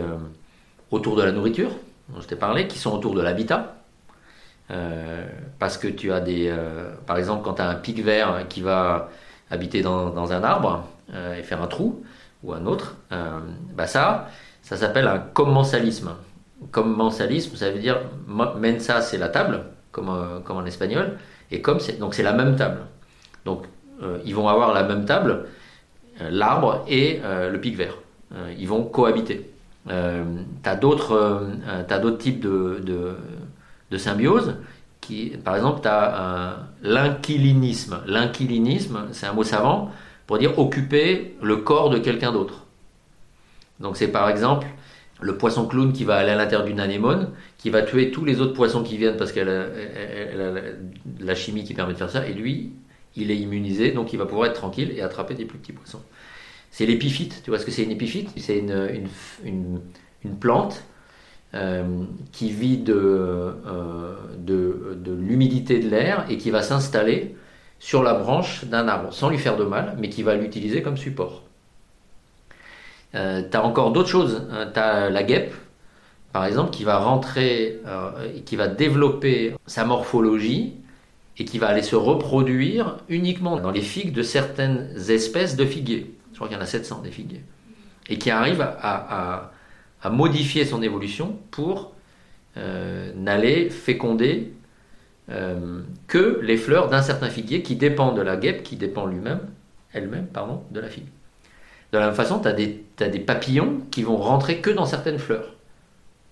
Speaker 5: autour de la nourriture, dont je t'ai parlé, qui sont autour de l'habitat. parce que tu as des. par exemple, quand tu as un pic vert qui va habiter dans, un arbre et faire un trou, ou un autre, euh, bah ça, ça s'appelle un commensalisme. Commensalisme, ça veut dire mensa, c'est la table, comme, euh, comme en espagnol, et comme c'est donc c'est la même table. Donc euh, ils vont avoir la même table, l'arbre et le pic vert. ils vont cohabiter. tu as d'autres types de, de, symbiose. Qui, par exemple, tu as l'inquilinisme. L'inquilinisme, c'est un mot savant pour dire occuper le corps de quelqu'un d'autre. Donc c'est par exemple le poisson clown qui va aller à l'intérieur d'une anémone, qui va tuer tous les autres poissons qui viennent parce qu'elle a, la chimie qui permet de faire ça, et lui, il est immunisé, donc il va pouvoir être tranquille et attraper des plus petits poissons. C'est l'épiphyte, tu vois ce que c'est une épiphyte? C'est une, une, plante euh, qui vit de, euh, de, de l'humidité de l'air et qui va s'installer sur la branche d'un arbre, sans lui faire de mal, mais qui va l'utiliser comme support. Euh, tu as encore d'autres choses. Hein. Tu as la guêpe, par exemple, qui va rentrer, euh, qui va développer sa morphologie et qui va aller se reproduire uniquement dans les figues de certaines espèces de figuiers. Je crois qu'il y en a 700 des figuiers. Et qui arrive à, modifier son évolution pour euh, n'aller féconder euh, que les fleurs d'un certain figuier qui dépend de la guêpe, qui dépend lui-même, elle-même, pardon, de la figue. De la même façon, tu as, des papillons qui vont rentrer que dans certaines fleurs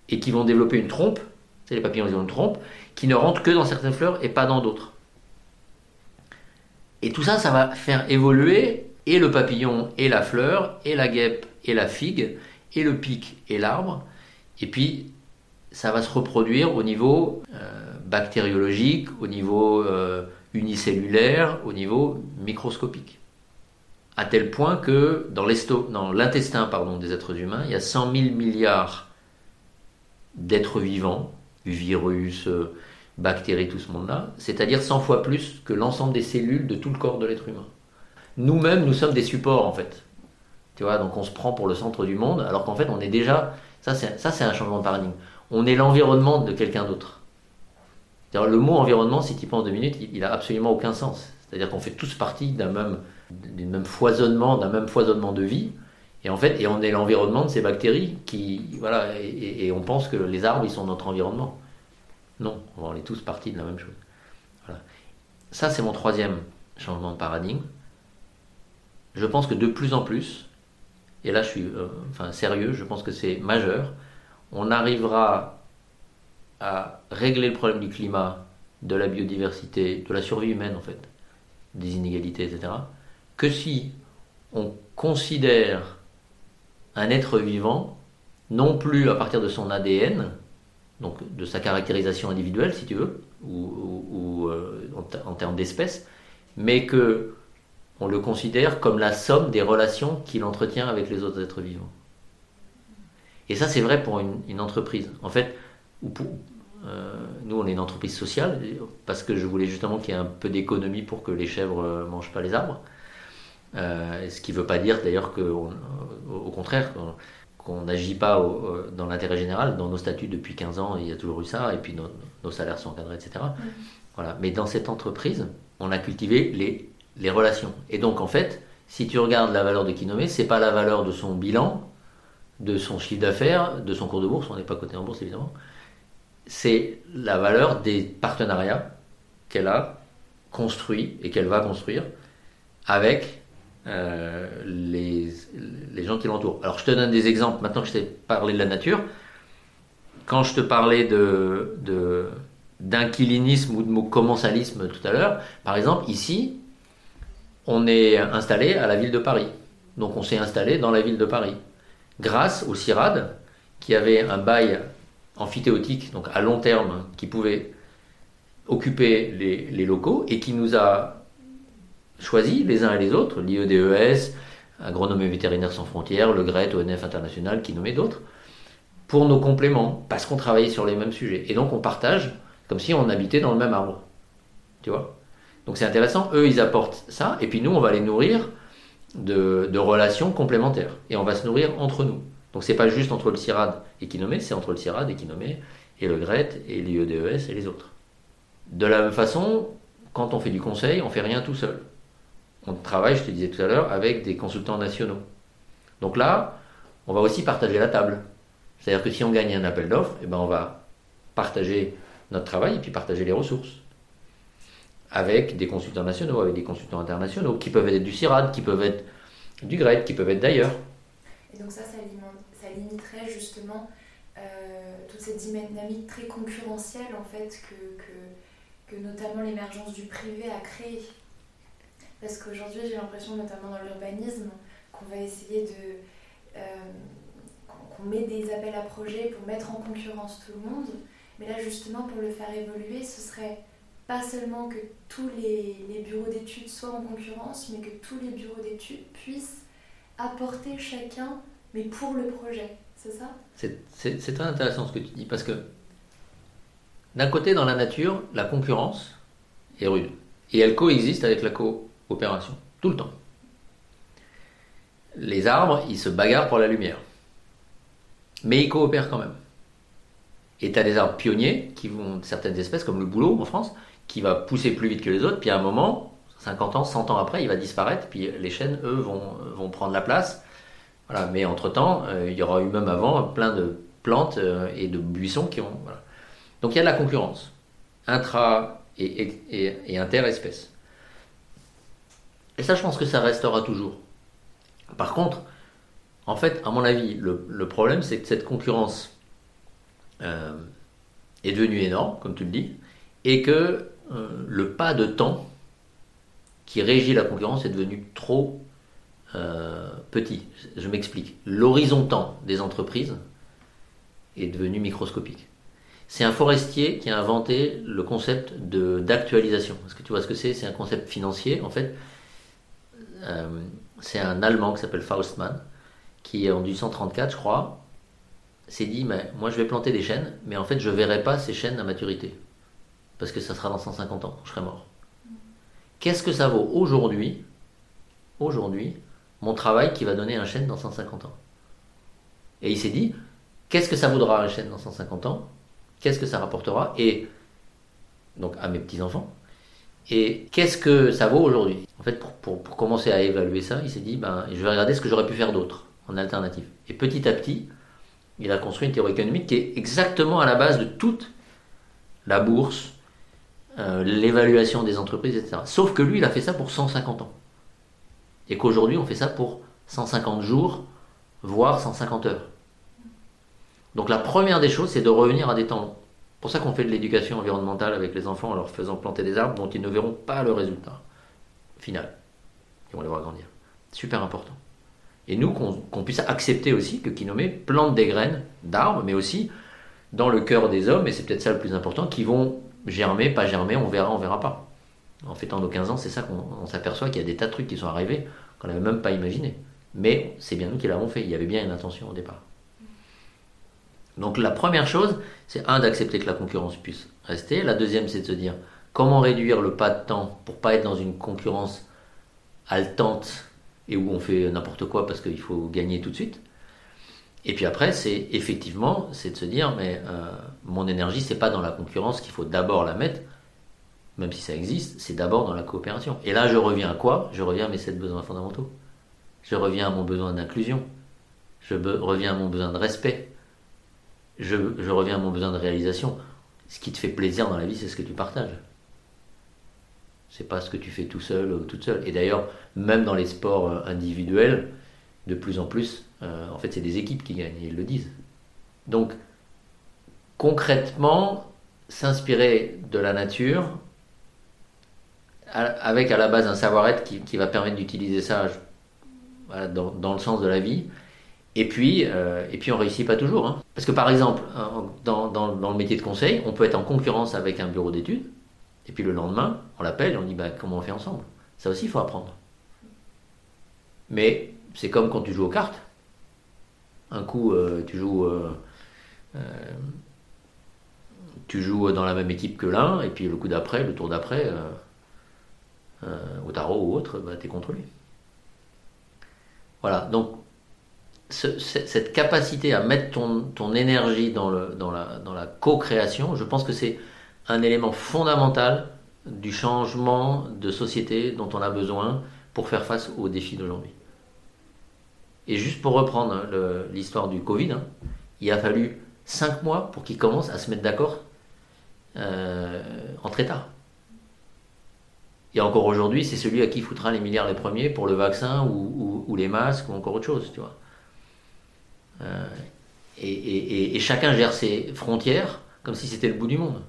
Speaker 5: et qui vont développer une trompe, c'est les papillons ils ont une trompe, qui ne rentrent que dans certaines fleurs et pas dans d'autres. Et tout ça, ça va faire évoluer et le papillon et la fleur, et la guêpe et la figue, et le pic et l'arbre. Et puis, ça va se reproduire au niveau euh, bactériologique, au niveau euh, unicellulaire, au niveau microscopique. À tel point que dans l'intestin des êtres humains, il y a 100 000 milliards d'êtres vivants, virus, euh, bactéries, tout ce monde-là, c'est-à-dire 100 fois plus que l'ensemble des cellules de tout le corps de l'être humain. Nous-mêmes, nous sommes des supports en fait. Tu vois, donc on se prend pour le centre du monde, alors qu'en fait, on est déjà. Ça, c'est un changement de paradigme. On est l'environnement de quelqu'un d'autre. Le mot environnement, si tu y penses deux minutes, il, n'a absolument aucun sens. C'est-à-dire qu'on fait tous partie d'un même, même foisonnement, d'un même foisonnement de vie. Et en fait, et on est l'environnement de ces bactéries qui, voilà, et, on pense que les arbres, ils sont notre environnement. Non, on est tous partie de la même chose. Voilà. Ça, c'est mon troisième changement de paradigme. Je pense que de plus en plus, et là je suis euh, enfin, sérieux, je pense que c'est majeur, on arrivera à régler le problème du climat, de la biodiversité, de la survie humaine en fait, des inégalités, etc., que si on considère un être vivant non plus à partir de son ADN, donc de sa caractérisation individuelle si tu veux, ou, euh, en, termes d'espèce, mais que on le considère comme la somme des relations qu'il entretient avec les autres êtres vivants. Et ça, c'est vrai pour une, entreprise. En fait, euh, nous, on est une entreprise sociale, parce que je voulais justement qu'il y ait un peu d'économie pour que les chèvres ne euh, mangent pas les arbres. Euh, ce qui ne veut pas dire d'ailleurs qu'au contraire, qu'on n'agit pas dans l'intérêt général. Dans nos statuts depuis 15 ans, il y a toujours eu ça, et puis nos, salaires sont encadrés, etc. Voilà. Mais dans cette entreprise, on a cultivé les les relations. Et donc en fait, si tu regardes la valeur de Kinomé, c'est pas la valeur de son bilan, de son chiffre d'affaires, de son cours de bourse, on n'est pas coté en bourse évidemment, c'est la valeur des partenariats qu'elle a construits et qu'elle va construire avec euh, les, gens qui l'entourent. Alors je te donne des exemples, maintenant que je t'ai parlé de la nature, quand je te parlais de d'inquilinisme ou de commensalisme tout à l'heure, par exemple ici, on est installé à la ville de Paris. Donc on s'est installé dans la ville de Paris. Grâce au CIRAD, qui avait un bail amphithéotique, donc à long terme, qui pouvait occuper les, locaux et qui nous a choisi les uns et les autres, l'IEDES, Agronomie Vétérinaire Sans Frontières, le GRET, ONF International, qui nommait d'autres, pour nos compléments, parce qu'on travaillait sur les mêmes sujets. Et donc on partage comme si on habitait dans le même arbre. Tu vois? Donc c'est intéressant, eux ils apportent ça, et puis nous on va les nourrir de, relations complémentaires. Et on va se nourrir entre nous. Donc c'est pas juste entre le CIRAD et Kinomé, c'est entre le CIRAD et Kinomé, et le GRET, et l'IEDES et les autres. De la même façon, quand on fait du conseil, on fait rien tout seul. On travaille, je te disais tout à l'heure, avec des consultants nationaux. Donc là, on va aussi partager la table. C'est-à-dire que si on gagne un appel d'offres, eh ben on va partager notre travail et puis partager les ressources avec des consultants nationaux, avec des consultants internationaux, qui peuvent être du CIRAD, qui peuvent être du GREC, qui peuvent être d'ailleurs.
Speaker 3: Et donc ça, ça, limiterait justement euh, toute cette dynamique très concurrentielle en fait que, que, notamment l'émergence du privé a créé. Parce qu'aujourd'hui, j'ai l'impression, notamment dans l'urbanisme, qu'on va essayer de... Euh, qu'on met des appels à projets pour mettre en concurrence tout le monde. Mais là, justement, pour le faire évoluer, ce serait pas seulement que tous les, bureaux d'études soient en concurrence, mais que tous les bureaux d'études puissent apporter chacun, mais pour le projet. C'est ça?
Speaker 5: C'est très intéressant ce que tu dis, parce que d'un côté, dans la nature, la concurrence est rude. Et elle coexiste avec la tout le temps. Les arbres, ils se bagarrent pour la lumière. Mais ils coopèrent quand même. Et tu as des arbres pionniers, qui vont, certaines espèces, comme le bouleau en France, qui va pousser plus vite que les autres, puis à un moment, 50 ans, 100 ans après, il va disparaître, puis les chênes, eux, vont, vont prendre la place. Mais entre-temps, euh, il y aura eu même avant plein de plantes euh, et de buissons qui ont... Donc il y a de la concurrence, intra et, et, et interespèces. Et ça, je pense que ça restera toujours. Par contre, en fait, à mon avis, le, problème, c'est que cette concurrence euh, est devenue énorme, comme tu le dis, et que euh, le pas de temps qui régit la concurrence est devenu trop euh, petit. Je m'explique. L'horizon temps des entreprises est devenu microscopique. C'est un forestier qui a inventé le concept d'actualisation. Est-ce que tu vois ce que c'est? C'est un concept financier. En fait, c'est un Allemand qui s'appelle Faustmann, qui en 1834, je crois, s'est dit, mais moi je vais planter des chênes, mais en fait je verrai pas ces chênes à maturité, parce que ça sera dans 150 ans, je serai mort. Qu'est-ce que ça vaut aujourd'hui, aujourd'hui, mon travail qui va donner un chêne dans 150 ans? Et il s'est dit, qu'est-ce que ça vaudra un chêne dans 150 ans? Qu'est-ce que ça rapportera? Et donc à mes petits-enfants, et qu'est-ce que ça vaut aujourd'hui? En fait, pour, commencer à évaluer ça, il s'est dit, ben, je vais regarder ce que j'aurais pu faire d'autre en alternative. Et petit à petit, il a construit une théorie économique qui est exactement à la base de toute la bourse, euh, l'évaluation des entreprises, etc. Sauf que lui, il a fait ça pour 150 ans. Et qu'aujourd'hui, on fait ça pour 150 jours, voire 150 heures. Donc la première des choses, c'est de revenir à des temps longs pour ça qu'on fait de l'éducation environnementale avec les enfants en leur faisant planter des arbres dont ils ne verront pas le résultat final. Ils vont les voir grandir. Super important. Et nous, qu'on puisse accepter aussi que Kinomé plante des graines d'arbres, mais aussi dans le cœur des hommes, et c'est peut-être ça le plus important, qui vont germer, pas germer, on verra, on verra pas. En fêtant nos 15 ans, c'est ça qu'on s'aperçoit qu'il y a des tas de trucs qui sont arrivés qu'on n'avait même pas imaginé. Mais c'est bien nous qui l'avons fait, il y avait bien une intention au départ. Donc la première chose, c'est un d'accepter que la concurrence puisse rester. La deuxième, c'est de se dire comment réduire le pas de temps pour pas être dans une concurrence haletante et où on fait n'importe quoi parce qu'il faut gagner tout de suite. Et puis après, c'est effectivement, c'est de se dire mais euh, mon énergie, c'est pas dans la concurrence qu'il faut d'abord la mettre, même si ça existe, c'est d'abord dans la coopération. Et là, je reviens à quoi? Je reviens à mes sept besoins fondamentaux. Je reviens à mon besoin d'inclusion. Je reviens à mon besoin de respect je, reviens à mon besoin de réalisation. Ce qui te fait plaisir dans la vie, c'est ce que tu partages. C'est pas ce que tu fais tout seul ou toute seule. Et d'ailleurs, même dans les sports euh, individuels, de plus en plus, euh, en fait, c'est des équipes qui gagnent, ils le disent. Donc, concrètement, s'inspirer de la nature, avec à la base un savoir-être qui, va permettre d'utiliser ça dans, le sens de la vie, et puis, euh, et puis on réussit pas toujours. Hein. Parce que par exemple, dans, dans, dans, le métier de conseil, on peut être en concurrence avec un bureau d'études, et puis le lendemain, on l'appelle et on dit bah, comment on fait ensemble? Ça aussi, il faut apprendre. Mais c'est comme quand tu joues aux cartes. Un coup, euh, tu joues, euh, tu joues dans la même équipe que l'un, et puis le coup d'après, le tour d'après, au tarot ou autre, bah, tu es contre lui. Voilà, donc cette capacité à mettre ton, énergie dans, la, co-création, je pense que c'est un élément fondamental du changement de société dont on a besoin pour faire face aux défis d'aujourd'hui. Et juste pour reprendre l'histoire du Covid, hein, il a fallu cinq mois pour qu'ils commencent à se mettre d'accord euh, entre États. Et encore aujourd'hui, c'est celui à qui foutra les milliards les premiers pour le vaccin ou, ou les masques ou encore autre chose, tu vois. Euh, et, chacun gère ses frontières comme si c'était le bout du monde.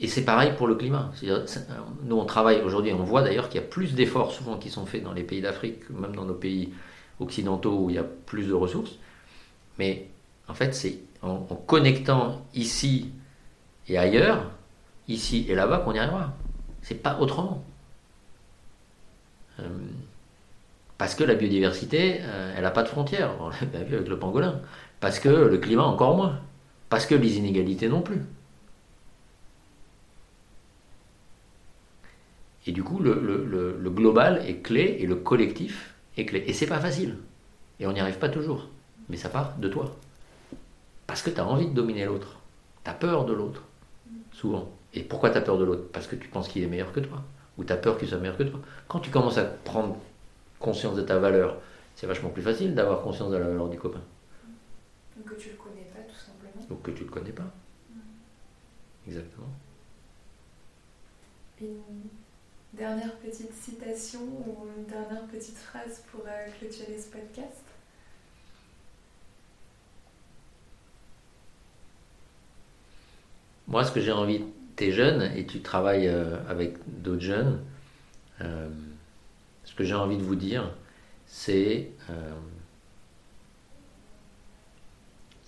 Speaker 5: Et c'est pareil pour le climat. Nous, on travaille aujourd'hui, on voit d'ailleurs qu'il y a plus d'efforts souvent qui sont faits dans les pays d'Afrique, même dans nos pays occidentaux où il y a plus de ressources. Mais en fait, c'est en, connectant ici et ailleurs, ici et là-bas, qu'on y arrivera. C'est pas autrement. Euh, parce que la biodiversité, euh, elle n'a pas de frontières. On l'a vu avec le pangolin. Parce que le climat, encore moins. Parce que les inégalités non plus. Et du coup, le, global est clé et le collectif est clé. Et c'est pas facile. Et on n'y arrive pas toujours. Mais ça part de toi. Parce que tu as envie de dominer l'autre. Tu as peur de l'autre. souvent. Et pourquoi tu as peur de l'autre? Parce que tu penses qu'il est meilleur que toi, ou tu as peur qu'il soit meilleur que toi. Quand tu commences à prendre conscience de ta valeur, c'est vachement plus facile d'avoir conscience de la valeur du copain.
Speaker 3: Donc que tu le connais pas, tout simplement.
Speaker 5: Donc que tu le connais pas.
Speaker 3: Mm.
Speaker 5: Exactement.
Speaker 3: Une dernière petite citation ou une dernière petite phrase pour euh, clôturer ce podcast?
Speaker 5: Moi, ce que j'ai envie, tu es jeune et tu travailles euh, avec d'autres jeunes, euh, ce que j'ai envie de vous dire, c'est euh,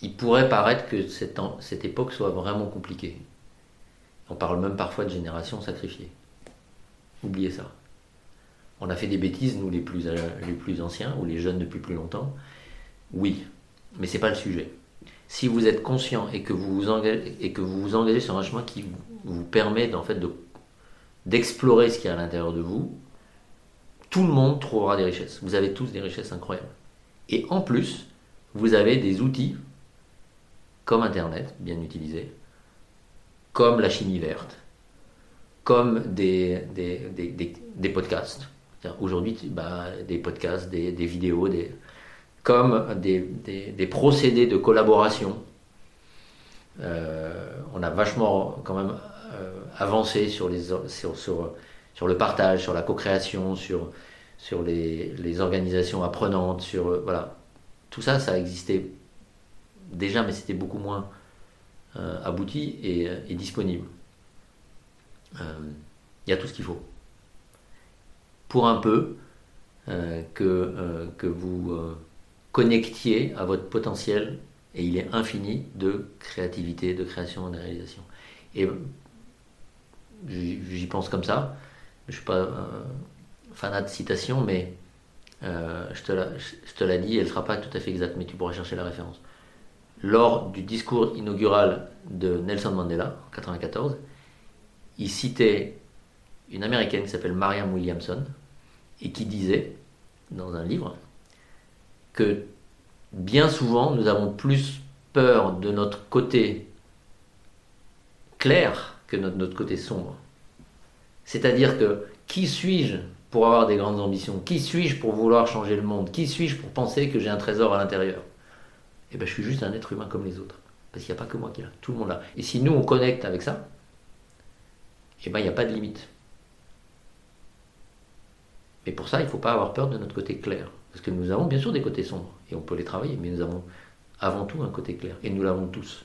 Speaker 5: il pourrait paraître que cette, époque soit vraiment compliquée. On parle même parfois de génération sacrifiée. Oubliez ça. On a fait des bêtises, nous les plus, les plus anciens, ou les jeunes depuis plus longtemps. Oui, mais c'est pas le sujet. Si vous êtes conscient et que vous vous engagez, sur un chemin qui vous, permet d'explorer ce qu'il y a à l'intérieur de vous, tout le monde trouvera des richesses. Vous avez tous des richesses incroyables. Et en plus, vous avez des outils comme Internet, bien utilisés, comme la chimie verte, comme des, podcasts. Aujourd'hui, bah, des podcasts, des, vidéos, comme des, procédés de collaboration. Euh, on a vachement quand même euh, avancé sur, les, sur, sur, sur le partage, sur la co-création, sur, sur les, les organisations apprenantes, sur euh, voilà. Tout ça, ça existait déjà, mais c'était beaucoup moins euh, abouti et, euh, disponible. Il y a tout ce qu'il faut. Pour un peu que, que vous connectiez à votre potentiel, et il est infini, de créativité, de création et de réalisation. Et j'y pense comme ça. Je suis pas euh, fanat de citation, mais euh, je te la- dit, elle ne sera pas tout à fait exacte, mais tu pourras chercher la référence. Lors du discours inaugural de Nelson Mandela, en 1994, il citait une américaine qui s'appelle Marianne Williamson et qui disait, dans un livre, que bien souvent nous avons plus peur de notre côté clair que de notre côté sombre. C'est-à-dire que qui suis-je pour avoir des grandes ambitions? Qui suis-je pour vouloir changer le monde? Qui suis-je pour penser que j'ai un trésor à l'intérieur? Eh bien, je suis juste un être humain comme les autres. Parce qu'il n'y a pas que moi qui l'a, tout le monde l'a. Et si nous, on connecte avec ça, eh ben, il n'y a pas de limite. Mais pour ça, il ne faut pas avoir peur de notre côté clair. Parce que nous avons bien sûr des côtés sombres, et on peut les travailler, mais nous avons avant tout un côté clair, et nous l'avons tous.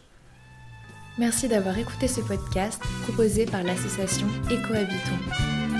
Speaker 3: Merci d'avoir écouté ce podcast proposé par l'association Écohabitons.